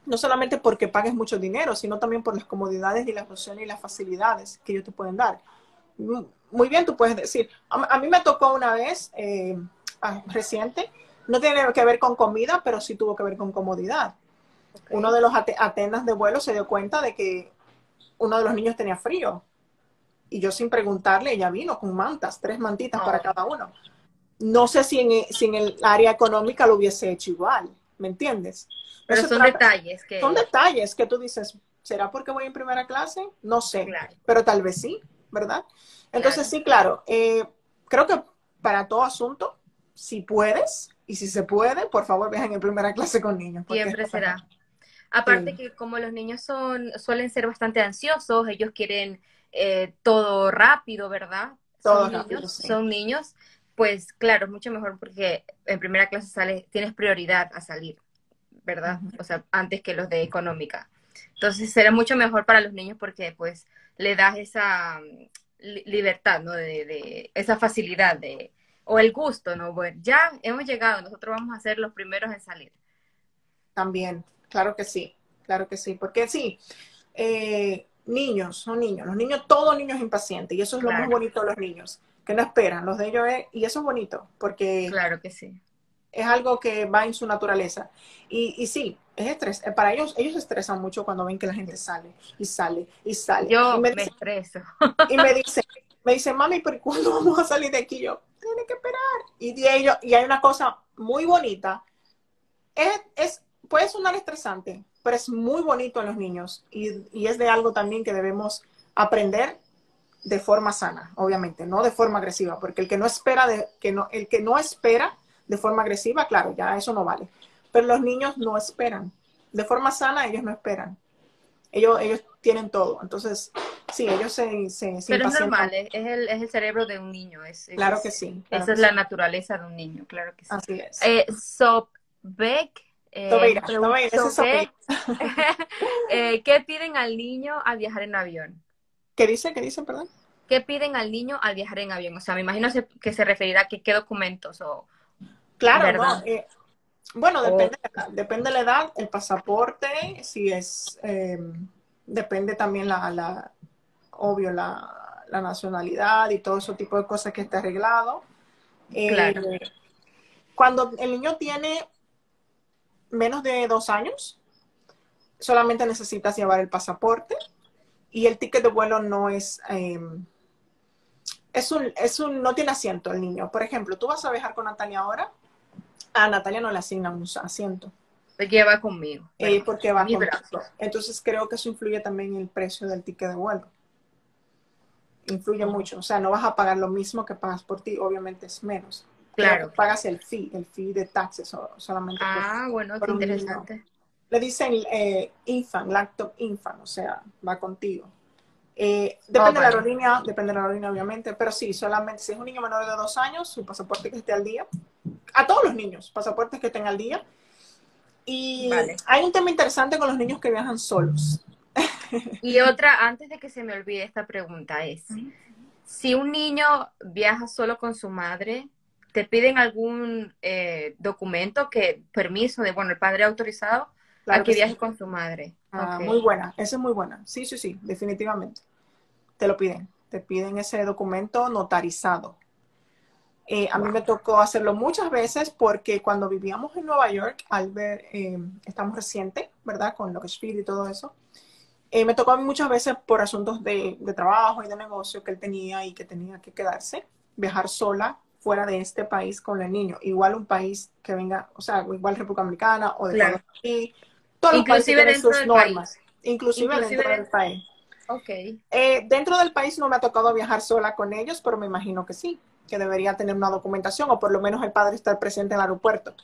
no solamente porque pagues mucho dinero, sino también por las comodidades y las opciones y las facilidades que ellos te pueden dar. Muy bien, tú puedes decir, a, mí me tocó una vez eh, ah, reciente, no tiene que ver con comida, pero sí tuvo que ver con comodidad. Uno de los atenas de vuelo se dio cuenta de que uno de los niños tenía frío. y yo sin preguntarle, ella vino con mantas, tres mantitas para cada uno. No sé si en, si en el área económica lo hubiese hecho igual, ¿me entiendes? Pero son detalles que... Son detalles que tú dices, ¿será porque voy en primera clase? No sé, pero tal vez sí, ¿verdad? Entonces sí, claro, eh, creo que para todo asunto, si puedes y si se puede, por favor viajen en primera clase con niños. Siempre será. Aparte que como los niños son suelen ser bastante ansiosos, ellos quieren eh, todo rápido, ¿verdad? Todo son rápido, niños, son niños, pues claro, es mucho mejor porque en primera clase sales, tienes prioridad a salir, ¿verdad? O sea, antes que los de económica. Entonces será mucho mejor para los niños porque pues le das esa mm, libertad, ¿no? De, de, esa facilidad de, o el gusto, ¿no? Bueno, ya hemos llegado, nosotros vamos a ser los primeros en salir. También, claro que sí, claro que sí, porque sí, eh, niños, son niños, los niños, todos niños impacientes, y eso es lo más bonito de los niños, que no esperan, los de ellos es, y eso es bonito, porque... Claro que sí. Es algo que va en su naturaleza. Y, y sí, es estrés. Eh, para ellos, ellos se estresan mucho cuando ven que la gente sale y sale y sale. Yo me, estreso. Y me dice, me dice, mami, ¿pero cuándo vamos a salir de aquí? Yo, tiene que esperar. Y, ellos, y hay una cosa muy bonita. Es, es, puede sonar estresante, pero es muy bonito en los niños. Y, y es de algo también que debemos aprender de forma sana, obviamente, no de forma agresiva, porque el que no espera, de, que no, el que no espera de forma agresiva, claro, ya eso no vale. Pero los niños no esperan. De forma sana, ellos no esperan. Ellos, ellos tienen todo. Entonces, sí, ellos se... se, Pero es normal, es el, es el cerebro de un niño. Es, claro que sí. esa es la naturaleza de un niño, claro que sí. Así es. Eh, Sobek, eh, eh, ¿Qué piden al niño al viajar en avión? ¿Qué dice? ¿Qué dice, perdón? ¿Qué piden al niño al viajar en avión? O sea, me imagino que se referirá a que, qué documentos o... Claro, no, eh, bueno, depende, depende de la edad, el pasaporte, si es, eh, depende también la, la obvio, la, la, nacionalidad y todo ese tipo de cosas que está arreglado. Eh, cuando el niño tiene menos de dos años, solamente necesitas llevar el pasaporte y el ticket de vuelo no es, em, es un, es un, no tiene asiento el niño. Por ejemplo, tú vas a viajar con Natalia ahora a Natalia no le asignan un asiento. Porque va conmigo. Eh, porque va conmigo. Entonces creo que eso influye también en el precio del ticket de vuelo. Influye mucho. O sea, no vas a pagar lo mismo que pagas por ti, obviamente es menos. Claro. pagas el fee, el fee de taxes solamente. Ah, bueno, qué interesante. Le dicen eh, infant, laptop infant, o sea, va contigo. Eh, depende de la aerolínea, depende de la aerolínea obviamente, pero sí, solamente si es un niño menor de dos años, su pasaporte que esté al día, a todos los niños, pasaportes que estén al día. Y hay un tema interesante con los niños que viajan solos. Y otra, antes de que se me olvide esta pregunta es, si un niño viaja solo con su madre, ¿te piden algún eh, documento que, permiso de, bueno, el padre autorizado a que, viaje con su madre? Ah, Muy buena, esa es muy buena. Sí, sí, sí, definitivamente. Te lo piden, te piden ese documento notarizado. Eh, a mí me tocó hacerlo muchas veces porque cuando vivíamos en Nueva York, al ver, eh, estamos reciente, ¿verdad? Con lo que es y todo eso, eh, me tocó muchas veces por asuntos de, de, trabajo y de negocio que él tenía y que tenía que quedarse, viajar sola fuera de este país con el niño. Igual un país que venga, o sea, igual República Dominicana o de claro. aquí, todos inclusive los sus normas, inclusive, inclusive, dentro del país. Ok. dentro del país no me ha tocado viajar sola con ellos, pero me imagino que sí que debería tener una documentación o por lo menos el padre estar presente en el aeropuerto,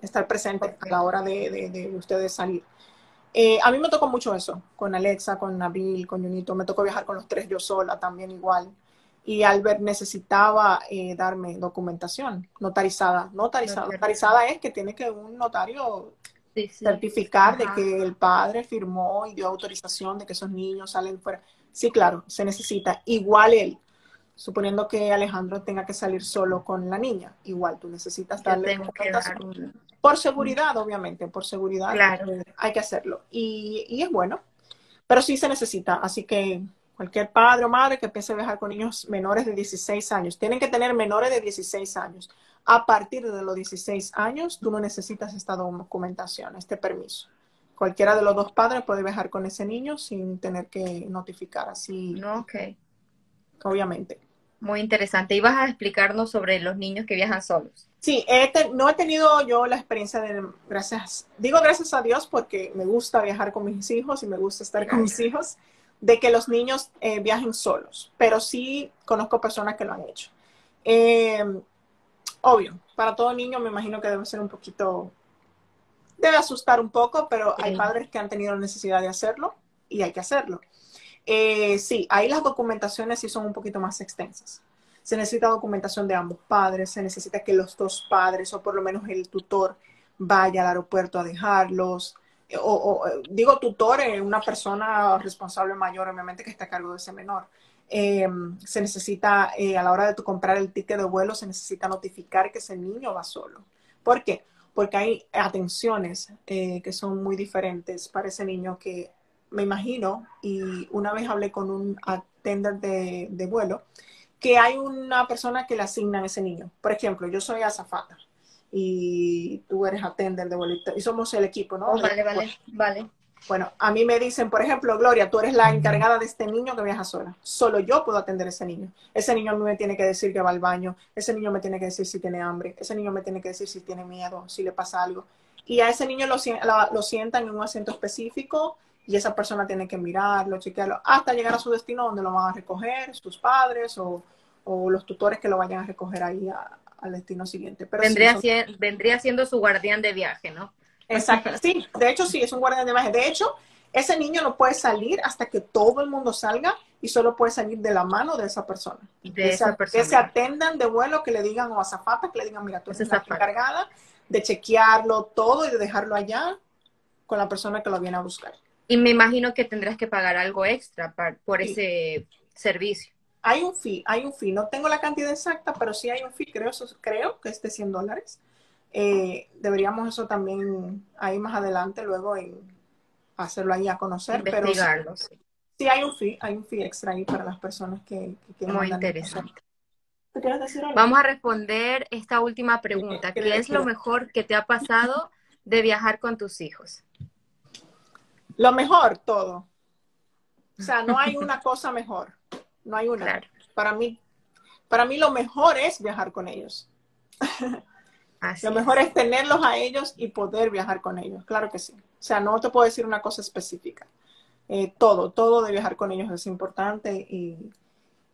estar presente a la hora de, ustedes salir. Eh, a mí me tocó mucho eso, con Alexa, con Nabil, con Junito, me tocó viajar con los tres yo sola también igual. Y Albert necesitaba eh, darme documentación notarizada. Notarizada. Notarizada es que tiene que un notario certificar de que el padre firmó y dio autorización de que esos niños salen fuera. Sí, claro, se necesita. Igual él suponiendo que Alejandro tenga que salir solo con la niña, igual tú necesitas darle por seguridad, obviamente, por seguridad hay que hacerlo. Y, y, es bueno, pero sí se necesita, así que cualquier padre o madre que piense viajar con niños menores de 16 años, tienen que tener menores de 16 años. A partir de los 16 años, tú no necesitas esta documentación, este permiso cualquiera de los dos padres puede viajar con ese niño sin tener que notificar así. No, ok. Obviamente. Muy interesante. ¿Y vas a explicarnos sobre los niños que viajan solos? Sí, no he tenido yo la experiencia de, gracias, digo gracias a Dios porque me gusta viajar con mis hijos y me gusta estar con mis hijos, de que los niños eh, viajen solos, pero sí conozco personas que lo han hecho. Eh, obvio, para todo niño me imagino que debe ser un poquito, debe asustar un poco, pero hay padres que han tenido necesidad de hacerlo y hay que hacerlo. Eh, sí, ahí las documentaciones sí son un poquito más extensas se necesita documentación de ambos padres, se necesita que los dos padres o por lo menos el tutor vaya al aeropuerto a dejarlos. O, digo tutor, eh, una persona responsable mayor, obviamente, que está a cargo de ese menor. Em, se necesita, eh, a la hora de tu comprar el ticket de vuelo, se necesita notificar que ese niño va solo. ¿Por qué? Porque hay atenciones eh, que son muy diferentes para ese niño que me imagino, y una vez hablé con un attender de, de vuelo, que hay una persona que le asignan a ese niño. Por ejemplo, yo soy azafata y tú eres atender de bolita y somos el equipo, ¿no? Oh, vale, vale, vale. Bueno, a mí me dicen, por ejemplo, Gloria, tú eres la encargada de este niño que viaja sola. Solo yo puedo atender a ese niño. Ese niño me tiene que decir que va al baño. Ese niño me tiene que decir si tiene hambre. Ese niño me tiene que decir si tiene miedo, si le pasa algo. Y a ese niño lo, lo sientan en un asiento específico y esa persona tiene que mirarlo, chequearlo, hasta llegar a su destino donde lo van a recoger, sus padres o, los tutores que lo vayan a recoger ahí al destino siguiente. Pero vendría, vendría siendo su guardián de viaje, ¿no? Exacto, sí, de hecho sí, es un guardián de viaje. De hecho, ese niño no puede salir hasta que todo el mundo salga y solo puede salir de la mano de esa persona. De esa persona. Que se atendan de vuelo, que le digan o a Zapata, que le digan, mira, tú eres la encargada de chequearlo todo y de dejarlo allá con la persona que lo viene a buscar. Y me imagino que tendrás que pagar algo extra por ese servicio. Hay un fee, hay un fee. No tengo la cantidad exacta, pero sí hay un fee, creo, creo que es de 100 dólares. Eh, deberíamos eso también ahí más adelante, luego en hacerlo ahí a conocer. Pero sí, sí, hay un fee, hay un fee extra ahí para las personas que, que Muy interesante. Decir Vamos a responder esta última pregunta. ¿Qué es lo mejor que te ha pasado de viajar con tus hijos? Lo mejor, todo. O sea, no hay una cosa mejor. No hay una. Para mí, para mí lo mejor es viajar con ellos. lo mejor es. tenerlos a ellos y poder viajar con ellos. Claro que sí. O sea, no te puedo decir una cosa específica. Eh, todo, todo de viajar con ellos es importante y,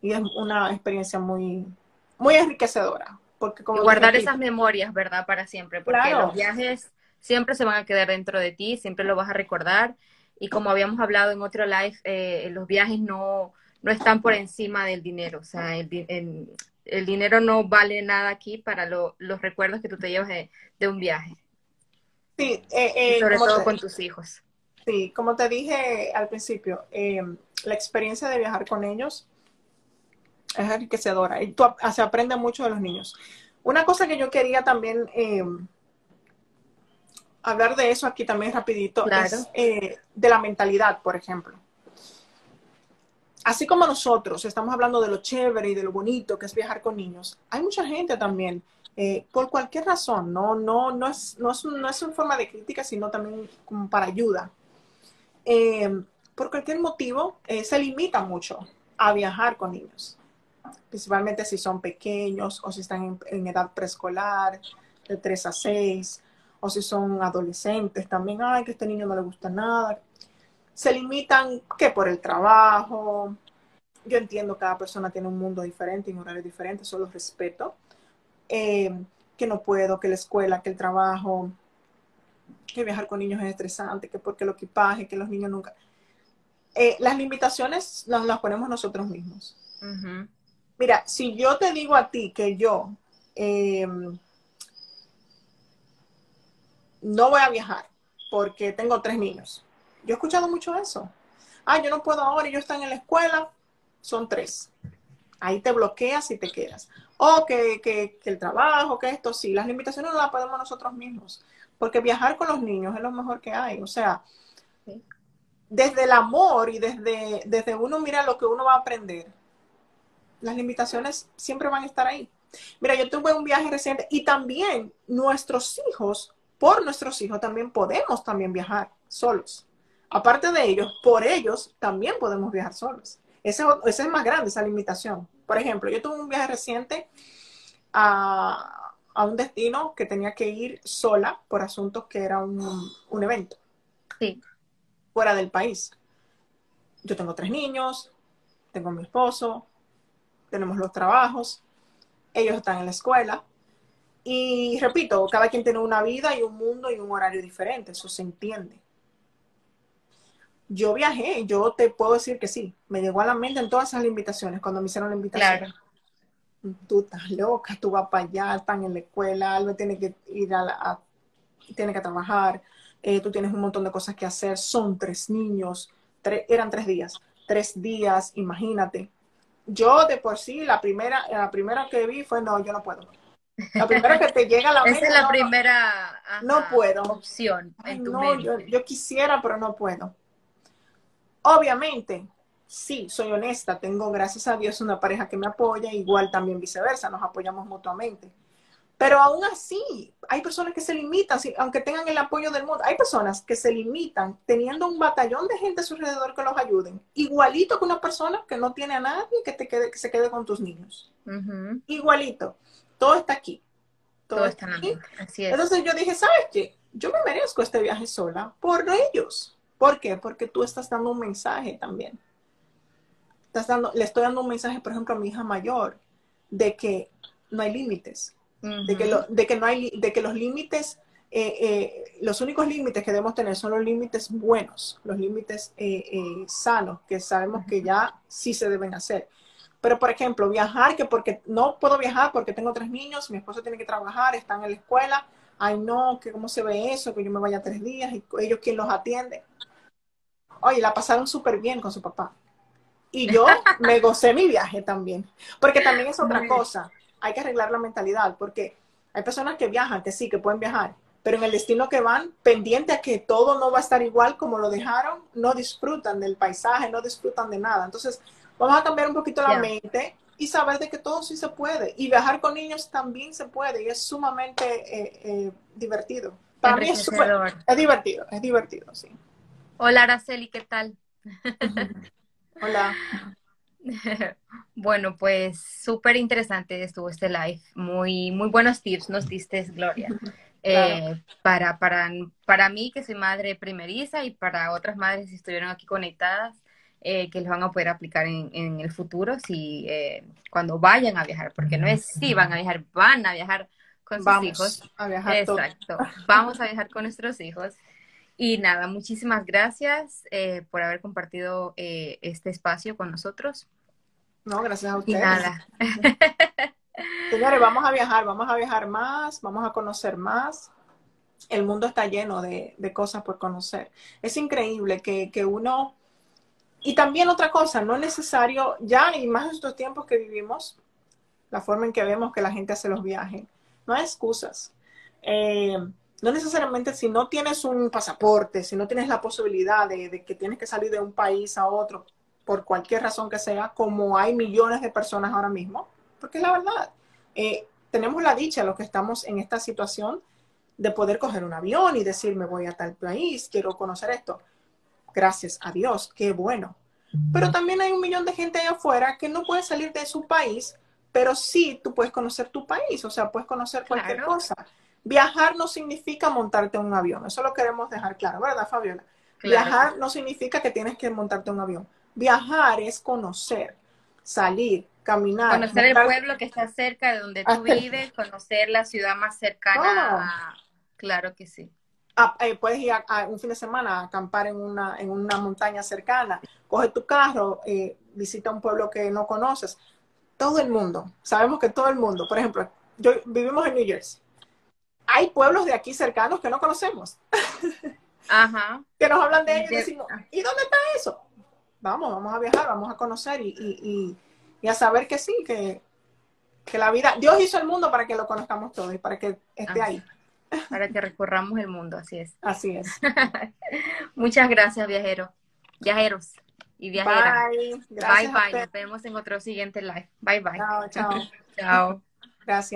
es una experiencia muy, muy enriquecedora. Porque como guardar esas memorias, ¿verdad? Para siempre. Porque los viajes siempre se van a quedar dentro de ti, siempre lo vas a recordar y como habíamos hablado en otro live, eh, los viajes no, no están por encima del dinero, o sea, el, el, dinero no vale nada aquí para los recuerdos que tú te llevas de, un viaje. Sí, eh, eh, sobre todo con tus hijos. Sí, como te dije al principio, la experiencia de viajar con ellos es enriquecedora y se aprende mucho de los niños. Una cosa que yo quería también hablar de eso aquí también rapidito, es eh, de la mentalidad, por ejemplo. Así como nosotros estamos hablando de lo chévere y de lo bonito que es viajar con niños, hay mucha gente también, eh, por cualquier razón, no, no, no, es, no, es, no es en forma de crítica, sino también como para ayuda. Eh, por cualquier motivo, se limita mucho a viajar con niños, principalmente si son pequeños o si están en, edad preescolar, de 3 a 6 o si son adolescentes también, ay, que este niño no le gusta nada. Se limitan que por el trabajo. Yo entiendo que cada persona tiene un mundo diferente y un horario diferente, eso respeto. Eh, que no puedo, que la escuela, que el trabajo, que viajar con niños es estresante, que porque el equipaje, que los niños nunca. Eh, las limitaciones las, las, ponemos nosotros mismos. Mira, si yo te digo a ti que yo eh, no voy a viajar porque tengo tres niños. Yo he escuchado mucho eso. Ah, yo no puedo ahora, ellos están en la escuela, son tres. Ahí te bloqueas y te quedas. O que, que, el trabajo, que esto, sí, las limitaciones no las podemos nosotros mismos. Porque viajar con los niños es lo mejor que hay. O sea, desde el amor y desde, desde uno mira lo que uno va a aprender, las limitaciones siempre van a estar ahí. Mira, yo tuve un viaje reciente y también nuestros hijos por nuestros hijos también podemos también viajar solos. Aparte de ellos, por ellos también podemos viajar solos. Ese, ese es más grande, esa limitación. Por ejemplo, yo tuve un viaje reciente a, a un destino que tenía que ir sola por asuntos que era un, un evento. Sí. Fuera del país. Yo tengo tres niños, tengo mi esposo, tenemos los trabajos, ellos están en la escuela. Y repito, cada quien tiene una vida y un mundo y un horario diferente, eso se entiende. Yo viajé, yo te puedo decir que sí, me llegó a la mente en todas esas invitaciones cuando me hicieron la invitación. Claro. Tú estás loca, tú vas para allá, están en la escuela, Alba tiene que ir a, la, a tiene que trabajar, eh, tú tienes un montón de cosas que hacer, son tres niños, tres, eran tres días, tres días, imagínate. Yo de por sí, la primera, la primera que vi fue, no, yo no puedo. La primera que te llega a la mente. Esa es la no, primera ajá, no puedo. opción en tu no, mente. yo, yo quisiera, pero no puedo. Obviamente, sí, soy honesta, tengo, gracias a Dios, una pareja que me apoya, igual también viceversa, nos apoyamos mutuamente. Pero aún así, hay personas que se limitan, aunque tengan el apoyo del mundo, hay personas que se limitan teniendo un batallón de gente a su alrededor que los ayuden, igualito que una persona que no tiene a nadie que, te quede, que se quede con tus niños. Igualito, todo está aquí. Todo, Todo está aquí. Así es. Entonces yo dije, ¿sabes qué? Yo me merezco este viaje sola por ellos. ¿Por qué? Porque tú estás dando un mensaje también. Estás dando, le estoy dando un mensaje, por ejemplo, a mi hija mayor, de que no hay límites, de, que Ujú. lo- de que no hay, de que los límites, eh, eh, los únicos límites que debemos tener son los límites buenos, los límites eh, eh, sanos, que sabemos que ya sí se deben hacer. Pero, por ejemplo, viajar, que porque no puedo viajar porque tengo tres niños, mi esposo tiene que trabajar, están en la escuela, ay no, que cómo se ve eso, que yo me vaya tres días y ellos quién los atiende. Oye, la pasaron súper bien con su papá. Y yo me gocé mi viaje también. Porque también es otra cosa. Hay que arreglar la mentalidad. Porque hay personas que viajan, que sí, que pueden viajar. Pero en el destino que van, pendiente a que todo no va a estar igual como lo dejaron, no disfrutan del paisaje, no disfrutan de nada. Entonces, vamos a cambiar un poquito la mente y saber de que todo sí se puede. Y viajar con niños también se puede. Y es sumamente eh, eh, divertido. Para mí es divertido, es divertido, sí. Hola, Araceli, ¿qué tal? Hola. Bueno, pues súper interesante estuvo este live. Muy, muy buenos tips nos diste, Gloria. Eh, para, para, para mí, que soy madre primeriza, y para otras madres que estuvieron aquí conectadas, eh, que les van a poder aplicar en, en el futuro si eh, cuando vayan a viajar, porque no es si van a viajar, van a viajar con sus Vamos hijos. a viajar. Exacto. Vamos a viajar con nuestros hijos. Y nada, muchísimas gracias eh, por haber compartido eh, este espacio con nosotros. No, gracias a Y ustedes. nada, Señores, vamos a viajar, vamos a viajar más, vamos a conocer más. El mundo está lleno de, de cosas por conocer. Es increíble que, que uno... Y también otra cosa, no es necesario, ya y más en estos tiempos que vivimos, la forma en que vemos que la gente hace los viajes, no hay excusas. Eh, no necesariamente si no tienes un pasaporte, si no tienes la posibilidad de, de que tienes que salir de un país a otro, por cualquier razón que sea, como hay millones de personas ahora mismo, porque es la verdad. Eh, tenemos la dicha, los que estamos en esta situación, de poder coger un avión y decir, me voy a tal país, quiero conocer esto. Gracias a Dios, qué bueno. Pero también hay un millón de gente allá afuera que no puede salir de su país, pero sí tú puedes conocer tu país, o sea, puedes conocer cualquier Claro. cosa. Viajar no significa montarte en un avión, eso lo queremos dejar claro, ¿verdad, Fabiola? Claro. Viajar no significa que tienes que montarte en un avión. Viajar es conocer, salir, caminar. conocer el pueblo que está cerca de donde tú vives, conocer la ciudad más cercana. Claro que sí. Ah, eh, puedes ir a, a un fin de semana a acampar en una, en una montaña cercana, coge tu carro, eh, visita un pueblo que no conoces. Todo el mundo, sabemos que todo el mundo, por ejemplo, yo vivimos en New Jersey. Hay pueblos de aquí cercanos que no conocemos, Ajá. que nos hablan de ellos y De- decimos, ¿y dónde está eso? Vamos, vamos a viajar, vamos a conocer y, y, y- y a saber que sí, que, que la vida, Dios hizo el mundo para que lo conozcamos todo y para que esté ahí. Para que recorramos el mundo, así es. Así es. Muchas gracias, viajero. Viajeros y viajeras. Bye. Bye, Gracias bye. Nos vemos en otro siguiente live. Bye, bye. Chao, chao. Chao. Gracias.